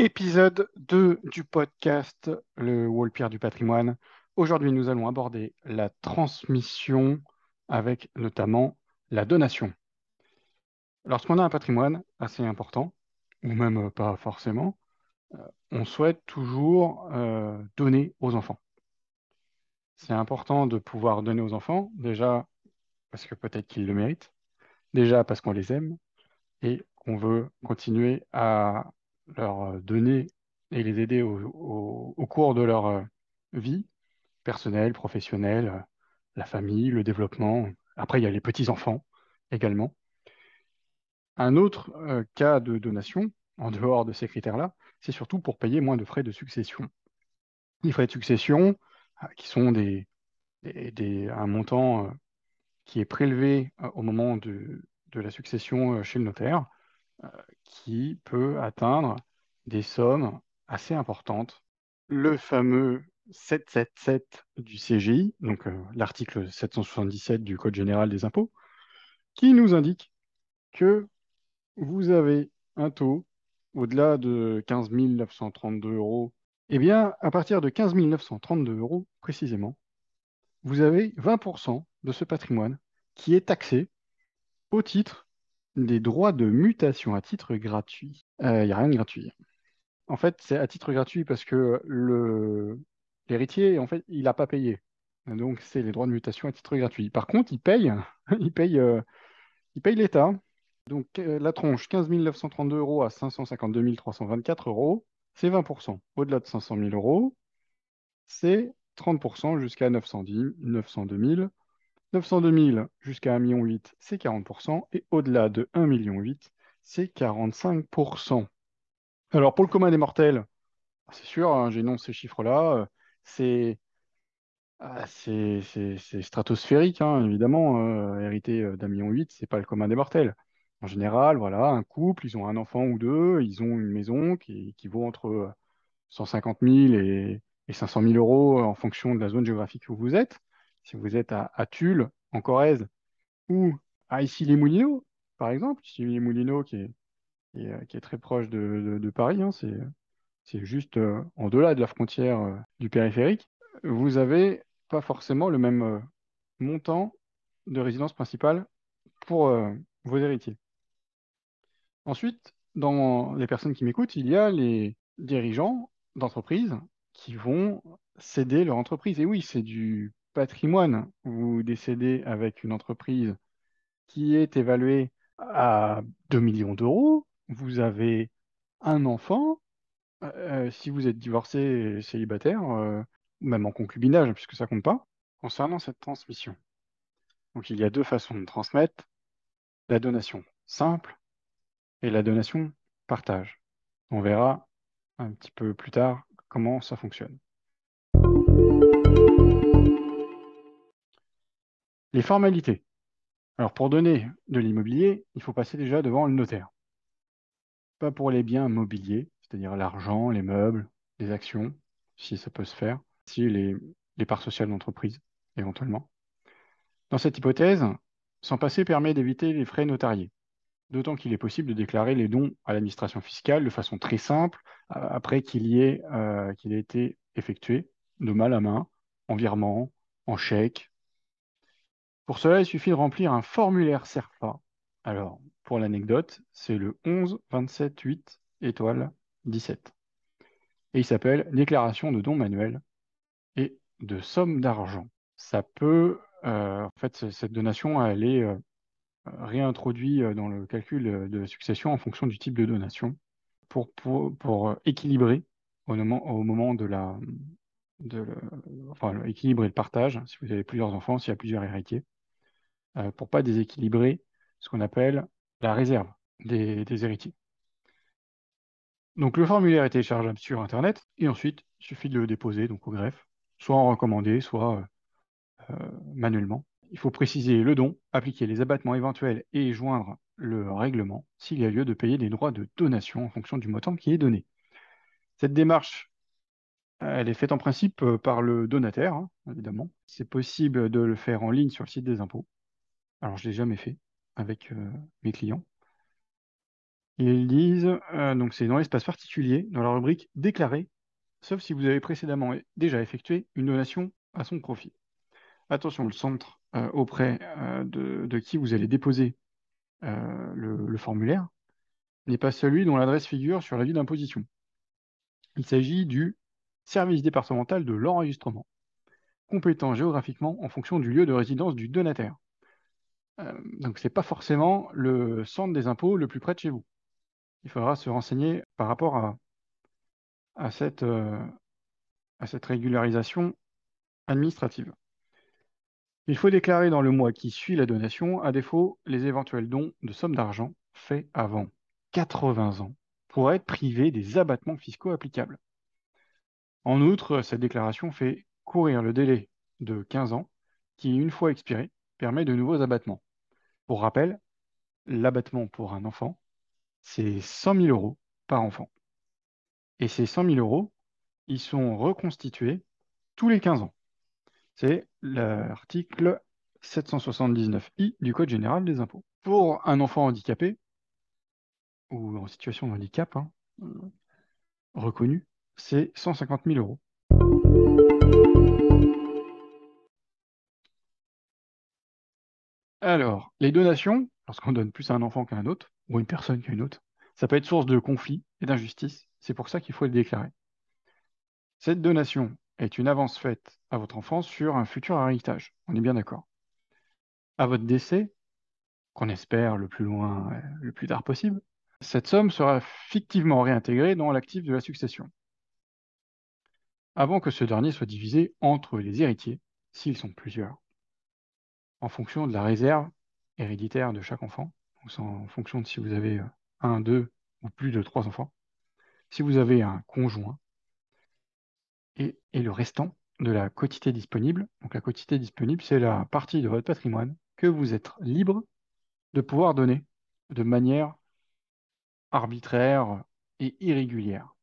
Épisode 2 du podcast Le Wallpierre du patrimoine. Aujourd'hui, nous allons aborder la transmission avec notamment la donation. Lorsqu'on a un patrimoine assez important, ou même pas forcément, euh, on souhaite toujours euh, donner aux enfants. C'est important de pouvoir donner aux enfants, déjà parce que peut-être qu'ils le méritent, déjà parce qu'on les aime et qu'on veut continuer à leur donner et les aider au, cours de leur euh, vie personnelle, professionnelle, euh, la famille, le développement. Après, il y a les petits-enfants également. Un autre euh, cas de donation, en dehors de ces critères-là, c'est surtout pour payer moins de frais de succession. Les frais de succession, qui sont des, un montant qui est prélevé au moment de la succession chez le notaire, qui peut atteindre des sommes assez importantes. Le fameux 777 du CGI, donc euh, l'article 777 du Code général des impôts, qui nous indique que vous avez un taux au-delà de 15 932 euros. Eh bien, à partir de 15 932 euros précisément, vous avez 20% de ce patrimoine qui est taxé au titre des droits de mutation à titre gratuit. Il euh, n'y a rien de gratuit. En fait, c'est à titre gratuit parce que l'héritier, en fait, il n'a pas payé. Donc, c'est les droits de mutation à titre gratuit. Par contre, il paye, il paye, euh, il paye l'État. Donc, euh, la tronche 15 932 euros à 552 324 euros, c'est 20%. Au-delà de 500 000 euros, c'est 30% jusqu'à 910, 902 000. 902 000 jusqu'à 1,8 million, c'est 40%, et au-delà de 1,8 million, c'est 45%. Alors pour le commun des mortels, c'est sûr, hein, j'énonce ces chiffres-là, euh, ah, c'est stratosphérique, hein, évidemment. Euh, hériter euh, d'un million huit, c'est pas le commun des mortels. En général, voilà, un couple, ils ont un enfant ou deux, ils ont une maison qui, vaut entre 150 000 et, et 500 000 euros en fonction de la zone géographique où vous êtes si vous êtes à, Tulle, en Corrèze, ou à Issy-les-Moulineaux, par exemple, Issy-les-Moulineaux qui est, euh, très proche de, Paris, hein, c'est juste euh, en delà de la frontière euh, du périphérique, vous n'avez pas forcément le même montant de résidence principale pour vos héritiers. Ensuite, dans les personnes qui m'écoutent, il y a les dirigeants d'entreprises qui vont céder leur entreprise. Et oui, c'est du vous décédez avec une entreprise qui est évaluée à 2 millions d'euros, vous avez un enfant, euh, si vous êtes divorcé célibataire, euh, même en concubinage, puisque ça compte pas, concernant cette transmission. Donc il y a deux façons de transmettre, la donation simple et la donation partage. On verra un petit peu plus tard comment ça fonctionne. Les formalités. Alors pour donner de l'immobilier, il faut passer déjà devant le notaire. Pas pour les biens mobiliers, c'est-à-dire l'argent, les meubles, les actions, si ça peut se faire, si les, parts sociales d'entreprise, éventuellement. Dans cette hypothèse, s'en passer permet d'éviter les frais notariés, d'autant qu'il est possible de déclarer les dons à l'administration fiscale de façon très simple après qu'il ait, euh, qu'il ait été effectué de mal à main, en virement, en chèque, pour cela, il suffit de remplir un formulaire SERFA. Alors, pour l'anecdote, c'est le 11 27 8 étoile 17. Et il s'appelle Déclaration de dons manuels et de somme d'argent. Ça peut, euh, en fait, cette donation, elle est euh, réintroduite euh, dans le calcul de succession en fonction du type de donation pour, équilibrer au moment, de la, enfin, équilibrer le partage, si vous avez plusieurs enfants, s'il y a plusieurs héritiers. Euh, pour pas déséquilibrer ce qu'on appelle la réserve des, héritiers. Donc le formulaire est téléchargeable sur Internet et ensuite il suffit de le déposer donc au greffe, soit en recommandé, soit euh, euh, manuellement. Il faut préciser le don, appliquer les abattements éventuels et joindre le règlement s'il y a lieu de payer des droits de donation en fonction du montant qui est donné. Cette démarche, elle est faite en principe par le donataire, hein, évidemment. C'est possible de le faire en ligne sur le site des impôts. Alors, je ne l'ai jamais fait avec euh, mes clients. Ils disent, euh, donc c'est dans l'espace particulier, dans la rubrique déclaré, sauf si vous avez précédemment déjà effectué une donation à son profit. Attention, le centre euh, auprès de, qui vous allez déposer le, formulaire n'est pas celui dont l'adresse figure sur l'avis d'imposition. Il s'agit du service départemental de l'enregistrement, compétent géographiquement en fonction du lieu de résidence du donataire. Donc, ce n'est pas forcément le centre des impôts le plus près de chez vous il faudra se renseigner par rapport à, à, cette, euh, à cette régularisation administrative. Il faut déclarer dans le mois qui suit la donation, à défaut, les éventuels dons de sommes d'argent faits avant 80 ans pour être privé des abattements fiscaux applicables. En outre, cette déclaration fait courir le délai de 15 ans qui, une fois expiré, permet de nouveaux abattements. Pour rappel, l'abattement pour un enfant c'est 100 000 euros par enfant. Et ces 100 000 euros, ils sont reconstitués tous les 15 ans. C'est l'article 779i du Code général des impôts. Pour un enfant handicapé, ou en situation de handicap hein, reconnu, c'est 150 000 euros. Alors, les donations, lorsqu'on donne plus à un enfant qu'à un autre, ou une personne qu'à une autre, ça peut être source de conflit et d'injustice. C'est pour ça qu'il faut le déclarer. Cette donation est une avance faite à votre enfant sur un futur héritage. On est bien d'accord. À votre décès, qu'on espère le plus loin, le plus tard possible, cette somme sera fictivement réintégrée dans l'actif de la succession, avant que ce dernier soit divisé entre les héritiers, s'ils sont plusieurs, en fonction de la réserve héréditaire de chaque enfant, en fonction de si vous avez euh, un, deux ou plus de trois enfants, si vous avez un conjoint, et, le restant de la quotité disponible. Donc la quotité disponible, c'est la partie de votre patrimoine que vous êtes libre de pouvoir donner de manière arbitraire et irrégulière.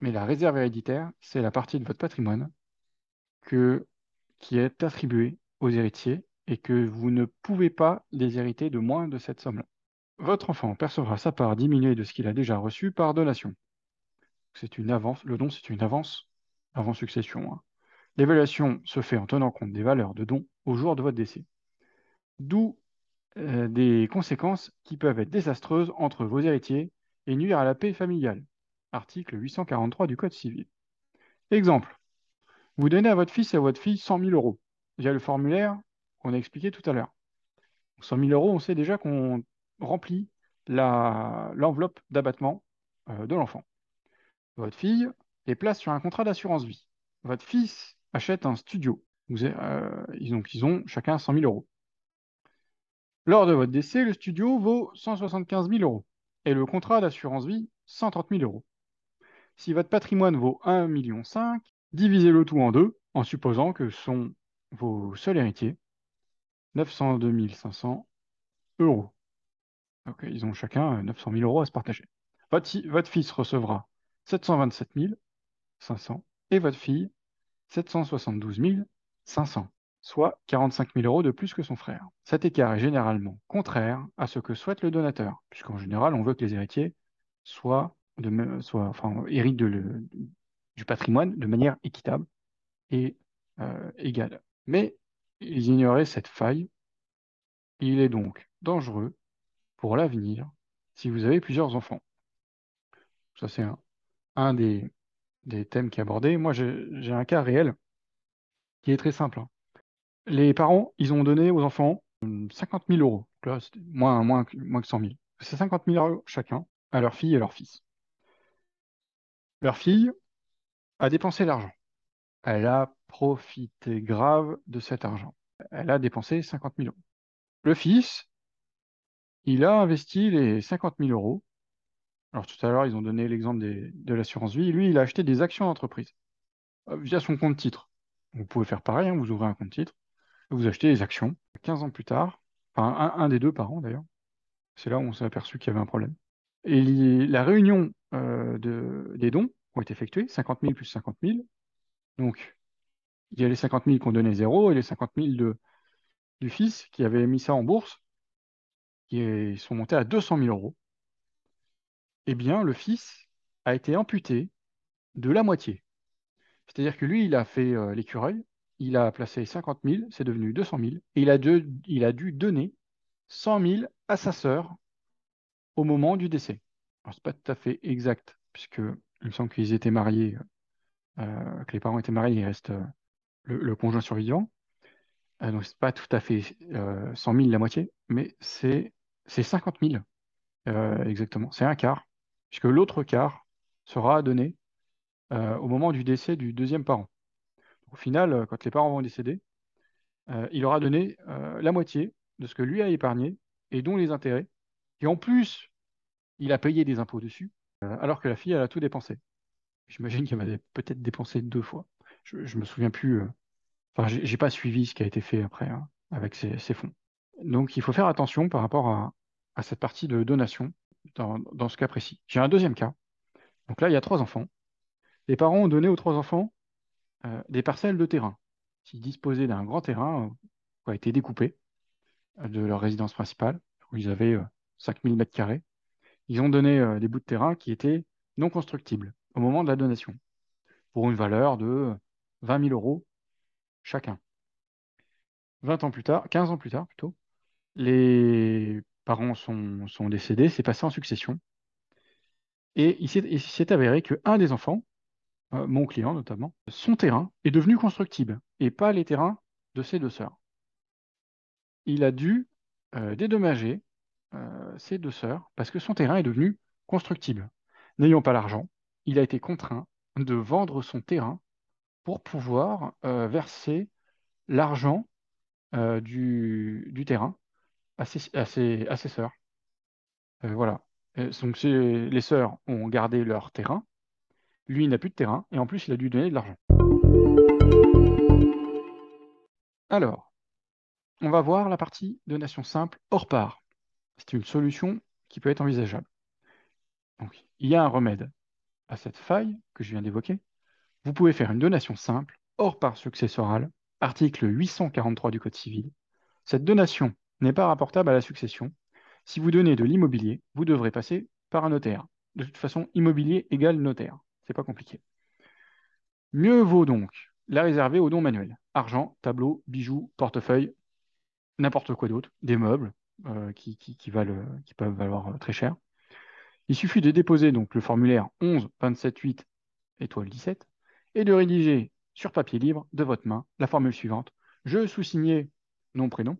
Mais la réserve héréditaire, c'est la partie de votre patrimoine que, qui est attribuée aux héritiers et que vous ne pouvez pas déshériter de moins de cette somme-là. Votre enfant percevra sa part diminuée de ce qu'il a déjà reçu par donation. C'est une avance, le don c'est une avance avant succession. Hein. L'évaluation se fait en tenant compte des valeurs de don au jour de votre décès. D'où euh, des conséquences qui peuvent être désastreuses entre vos héritiers et nuire à la paix familiale. Article 843 du Code civil. Exemple. Vous donnez à votre fils et à votre fille 100 000 euros via le formulaire qu'on a expliqué tout à l'heure. 100 000 euros, on sait déjà qu'on remplit l'enveloppe d'abattement euh, de l'enfant. Votre fille les place sur un contrat d'assurance vie. Votre fils achète un studio. Euh, ils, ont, ils ont chacun 100 000 euros. Lors de votre décès, le studio vaut 175 000 euros et le contrat d'assurance vie 130 000 euros. Si votre patrimoine vaut 1,5 million, divisez le tout en deux en supposant que ce sont vos seuls héritiers 902 500 euros. Donc, ils ont chacun 900 000 euros à se partager. Votre, fils recevra 727 500 et votre fille 772 500, soit 45 000 euros de plus que son frère. Cet écart est généralement contraire à ce que souhaite le donateur, puisqu'en général, on veut que les héritiers soient, de, soient enfin, héritent du patrimoine de manière équitable et euh, égale. Mais ils ignoraient cette faille. Il est donc dangereux pour l'avenir si vous avez plusieurs enfants. Ça, c'est un, des, thèmes qui est abordé. Moi, j'ai un cas réel qui est très simple. Hein. Les parents, ils ont donné aux enfants 50 000 euros. Là, moins, moins, moins que 100 000. C'est 50 000 euros chacun à leur fille et leur fils. Leur fille a dépensé l'argent. Elle a profité grave de cet argent. Elle a dépensé 50 000 euros. Le fils, il a investi les 50 000 euros. Alors tout à l'heure, ils ont donné l'exemple de l'assurance vie. Lui, il a acheté des actions d'entreprise euh, via son compte titre. Vous pouvez faire pareil, hein, vous ouvrez un compte titre, vous achetez des actions. 15 ans plus tard, enfin un, des deux par an d'ailleurs, c'est là où on s'est aperçu qu'il y avait un problème. Et la réunion euh, des dons ont été effectués, 50 000 plus 50 000. Donc, il y a les 50 000 qu'on donnait zéro et les 50 000 de, du fils qui avait mis ça en bourse, qui sont montés à 200 000 euros. eh bien, le fils a été amputé de la moitié. C'est-à-dire que lui, il a fait euh, l'écureuil, il a placé 50 000, c'est devenu 200 000, et il a, il a dû donner 100 000 à sa sœur au moment du décès. Alors, c'est pas tout à fait exact, puisque il me semble qu'ils étaient mariés, euh, que les parents étaient mariés, il reste euh, le, conjoint survivant. Donc, donc, c'est pas tout à fait 100 000 la moitié, mais c'est 50 000 exactement. C'est un quart, puisque l'autre quart sera donné au moment du décès du deuxième parent. Au final, quand les parents vont décéder, il aura donné la moitié de ce que lui a épargné et dont les intérêts. Et en plus, il a payé des impôts dessus, alors que la fille, elle a tout dépensé. J'imagine qu'elle avait peut-être dépensé deux fois. Je, ne me souviens plus. Enfin, j'ai pas suivi ce qui a été fait après hein, avec ces, fonds. Donc, il faut faire attention par rapport à, cette partie de donation dans, ce cas précis. J'ai un deuxième cas. Donc là, il y a trois enfants. Les parents ont donné aux trois enfants euh, des parcelles de terrain. Ils disposaient d'un grand terrain euh, qui a été découpé euh, de leur résidence principale, où ils avaient 5000 mètres carrés. Ils ont donné des bouts de terrain qui étaient non constructibles au moment de la donation, pour une valeur de 20 000 euros chacun. 20 ans plus tard, 15 ans plus tard plutôt, les parents sont, décédés, c'est passé en succession. Et il s'est avéré qu'un des enfants euh, mon client notamment, son terrain est devenu constructible et pas les terrains de ses deux sœurs. Il a dû euh, dédommager euh, ses deux sœurs parce que son terrain est devenu constructible. N'ayant pas l'argent, il a été contraint de vendre son terrain pour pouvoir verser l'argent du, terrain à ses, sœurs. voilà. donc les sœurs ont gardé leur terrain lui, il n'a plus de terrain, et en plus, il a dû donner de l'argent. Alors, on va voir la partie donation simple hors part. C'est une solution qui peut être envisageable. Il y a un remède à cette faille que je viens d'évoquer. Vous pouvez faire une donation simple hors part successorale, article 843 du Code civil. Cette donation n'est pas rapportable à la succession. Si vous donnez de l'immobilier, vous devrez passer par un notaire. De toute façon, immobilier égale notaire. C'est pas compliqué. Mieux vaut donc la réserver aux dons manuels. Argent, tableau, bijoux, portefeuille, n'importe quoi d'autre, des meubles euh, qui peuvent valoir euh, très cher. Il suffit de déposer donc le formulaire 11 27 8 étoile 17 et de rédiger sur papier libre de votre main la formule suivante. Je sous-signé nom prénom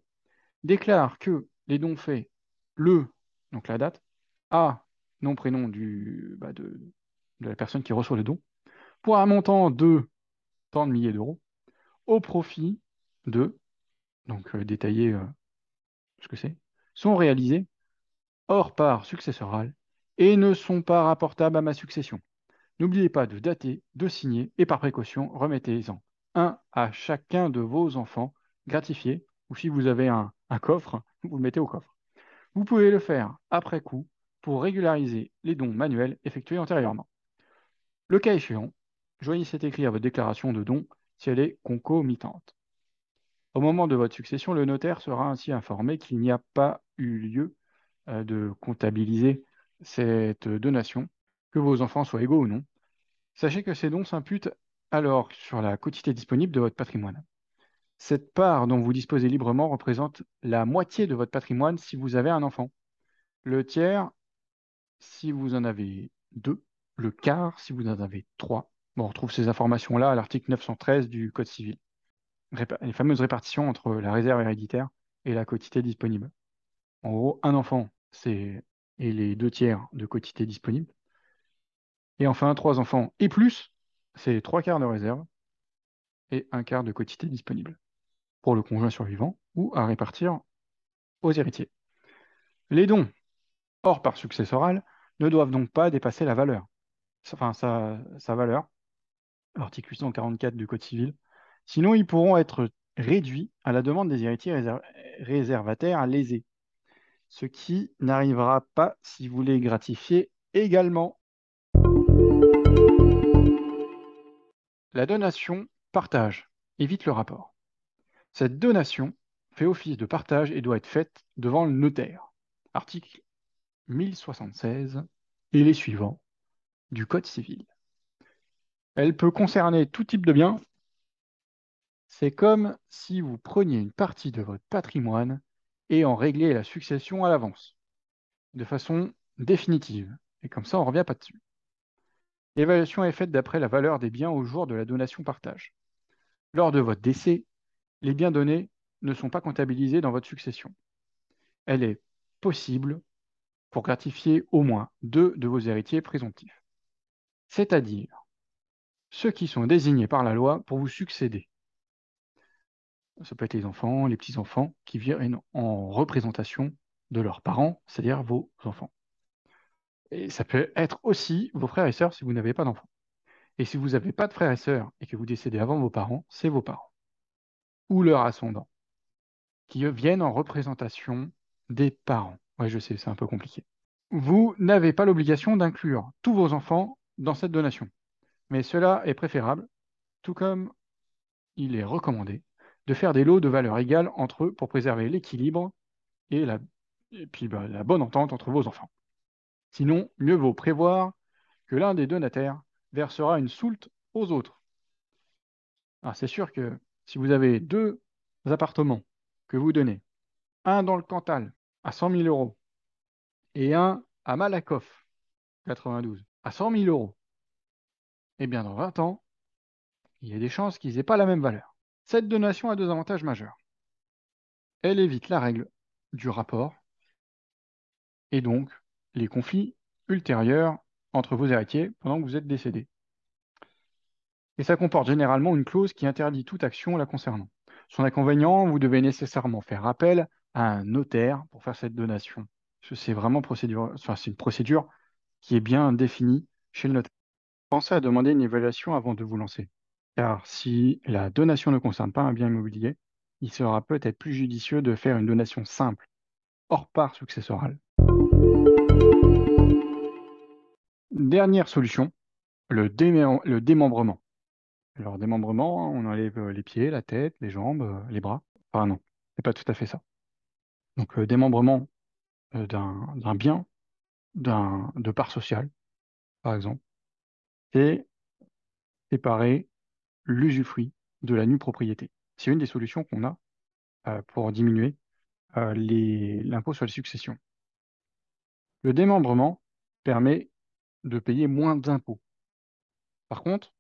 déclare que les dons faits le donc la date à nom prénom du bah de, la personne qui reçoit le don, pour un montant de tant de milliers d'euros, au profit de, donc euh, détailler euh, ce que c'est, sont réalisés hors part successorale et ne sont pas rapportables à ma succession. N'oubliez pas de dater, de signer et par précaution, remettez-en un à chacun de vos enfants gratifiés ou si vous avez un, coffre, vous le mettez au coffre. Vous pouvez le faire après coup pour régulariser les dons manuels effectués antérieurement. Le cas échéant, joignez cet écrit à votre déclaration de don si elle est concomitante. Au moment de votre succession, le notaire sera ainsi informé qu'il n'y a pas eu lieu euh, de comptabiliser cette donation, que vos enfants soient égaux ou non. Sachez que ces dons s'imputent alors sur la quotité disponible de votre patrimoine. Cette part dont vous disposez librement représente la moitié de votre patrimoine si vous avez un enfant. Le tiers si vous en avez deux le quart si vous en avez trois. on retrouve ces informations-là à l'article 913 du Code civil. les fameuses répartitions entre la réserve héréditaire et la quotité disponible. En gros, un enfant, c'est et les deux tiers de quotité disponible. Et enfin, trois enfants et plus, c'est trois quarts de réserve et un quart de quotité disponible pour le conjoint survivant ou à répartir aux héritiers. Les dons, hors par successoral, ne doivent donc pas dépasser la valeur enfin, sa, valeur, l'article 844 du Code civil. Sinon, ils pourront être réduits à la demande des héritiers réservataires lésés, ce qui n'arrivera pas si vous les gratifiez également. La donation partage évite le rapport. Cette donation fait office de partage et doit être faite devant le notaire. Article 1076 et les suivants du Code civil. Elle peut concerner tout type de biens. C'est comme si vous preniez une partie de votre patrimoine et en régliez la succession à l'avance, de façon définitive. Et comme ça, on ne revient pas dessus. L'évaluation est faite d'après la valeur des biens au jour de la donation-partage. Lors de votre décès, les biens donnés ne sont pas comptabilisés dans votre succession. Elle est possible pour gratifier au moins deux de vos héritiers présomptifs, c'est-à-dire ceux qui sont désignés par la loi pour vous succéder. Ça peut être les enfants, les petits-enfants qui viennent en représentation de leurs parents, c'est-à-dire vos enfants. Et ça peut être aussi vos frères et sœurs si vous n'avez pas d'enfants. Et si vous n'avez pas de frères et sœurs et que vous décédez avant vos parents, c'est vos parents ou leurs ascendants qui viennent en représentation des parents. Oui, je sais, c'est un peu compliqué. Vous n'avez pas l'obligation d'inclure tous vos enfants dans cette donation, mais cela est préférable, tout comme il est recommandé de faire des lots de valeur égale entre eux pour préserver l'équilibre et, la, puis, bah, la bonne entente entre vos enfants. Sinon, mieux vaut prévoir que l'un des donataires versera une soulte aux autres. Alors c'est sûr que si vous avez deux appartements que vous donnez, un dans le Cantal à 100 000 euros et un à Malakoff, 92, à 100 000 euros, eh bien dans 20 ans, il y a des chances qu'ils n'aient pas la même valeur. Cette donation a deux avantages majeurs. Elle évite la règle du rapport et donc les conflits ultérieurs entre vos héritiers pendant que vous êtes décédé. Et ça comporte généralement une clause qui interdit toute action la concernant. Son inconvénient, vous devez nécessairement faire appel à un notaire pour faire cette donation. C'est vraiment une procédure qui est bien définie chez le notaire. Pensez à demander une évaluation avant de vous lancer. Car si la donation ne concerne pas un bien immobilier, il sera peut-être plus judicieux de faire une donation simple, hors part successorale. Dernière solution, le, le démembrement. Alors, démembrement, on enlève euh, les pieds, la tête, les jambes, euh, les bras. Enfin, non, c'est pas tout à fait ça. Donc, euh, démembrement d'un bien, de part sociale, par exemple, c'est séparer l'usufruit de la nue propriété. C'est une des solutions qu'on a pour diminuer l'impôt sur les successions. Le démembrement permet de payer moins d'impôts. Par contre,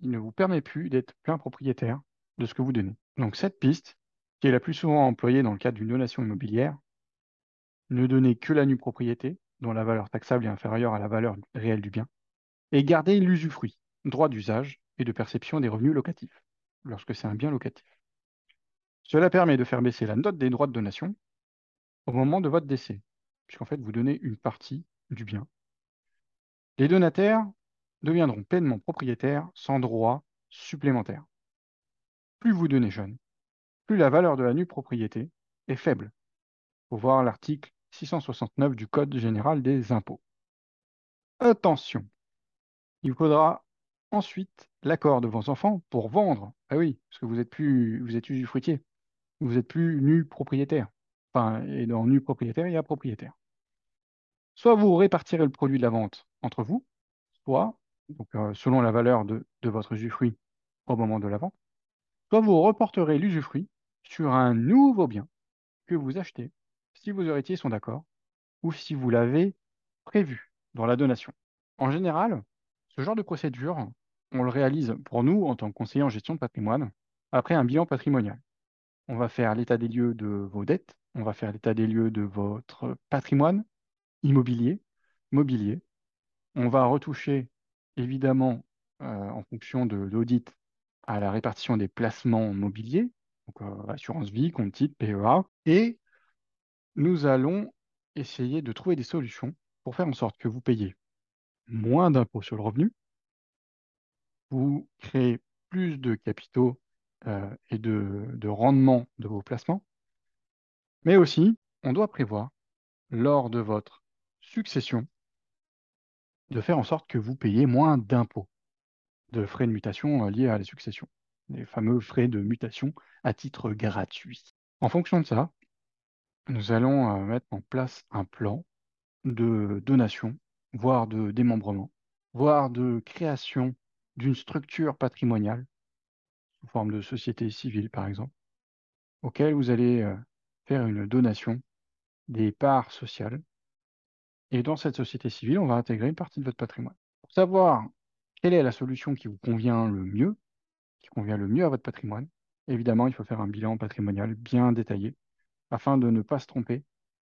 il ne vous permet plus d'être plein propriétaire de ce que vous donnez. Donc cette piste, qui est la plus souvent employée dans le cadre d'une donation immobilière, ne donnez que la nue propriété, dont la valeur taxable est inférieure à la valeur réelle du bien, et gardez l'usufruit, droit d'usage et de perception des revenus locatifs, lorsque c'est un bien locatif. Cela permet de faire baisser la note des droits de donation au moment de votre décès, puisqu'en fait vous donnez une partie du bien. Les donataires deviendront pleinement propriétaires sans droit supplémentaire. Plus vous donnez jeune, plus la valeur de la nue propriété est faible. Pour voir l'article 669 du Code général des impôts. Attention, il faudra ensuite l'accord de vos enfants pour vendre. Ah oui, parce que vous êtes plus, vous êtes usufruitier. Vous n'êtes plus nu propriétaire. Enfin, et dans nu propriétaire, il y a propriétaire. Soit vous répartirez le produit de la vente vous, soit donc euh, selon la valeur de, votre usufruit au moment de la vente, soit vous reporterez l'usufruit sur un nouveau bien que vous achetez, si vos héritiers sont d'accord, ou si vous l'avez prévu dans la donation. En général, ce genre de procédure, on le réalise pour nous en tant que conseiller en gestion de patrimoine, après un bilan patrimonial. On va faire l'état des lieux de vos dettes, on va faire l'état des lieux de votre patrimoine immobilier, mobilier. On va retoucher évidemment, euh, en fonction de l'audit, à la répartition des placements mobiliers, donc euh, assurance vie, compte titre, PEA, et nous allons essayer de trouver des solutions pour faire en sorte que vous payiez moins d'impôts sur le revenu, vous créez plus de capitaux euh, et de, de rendement de vos placements, mais aussi, on doit prévoir, lors de votre succession, de faire en sorte que vous payiez moins d'impôts, de frais de mutation euh, liés à la succession, les fameux frais de mutation à titre gratuit. En fonction de ça, nous allons euh, mettre en place un plan de donation voire de démembrement, voire de création d'une structure patrimoniale, sous forme de société civile par exemple, auquel vous allez euh, faire une donation des parts sociales. Et dans cette société civile, on va intégrer une partie de votre patrimoine. Pour savoir quelle est la solution qui vous convient le mieux, qui convient le mieux à votre patrimoine, évidemment, il faut faire un bilan patrimonial bien détaillé afin de ne pas se tromper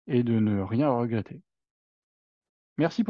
et de ne rien regretter. Merci pour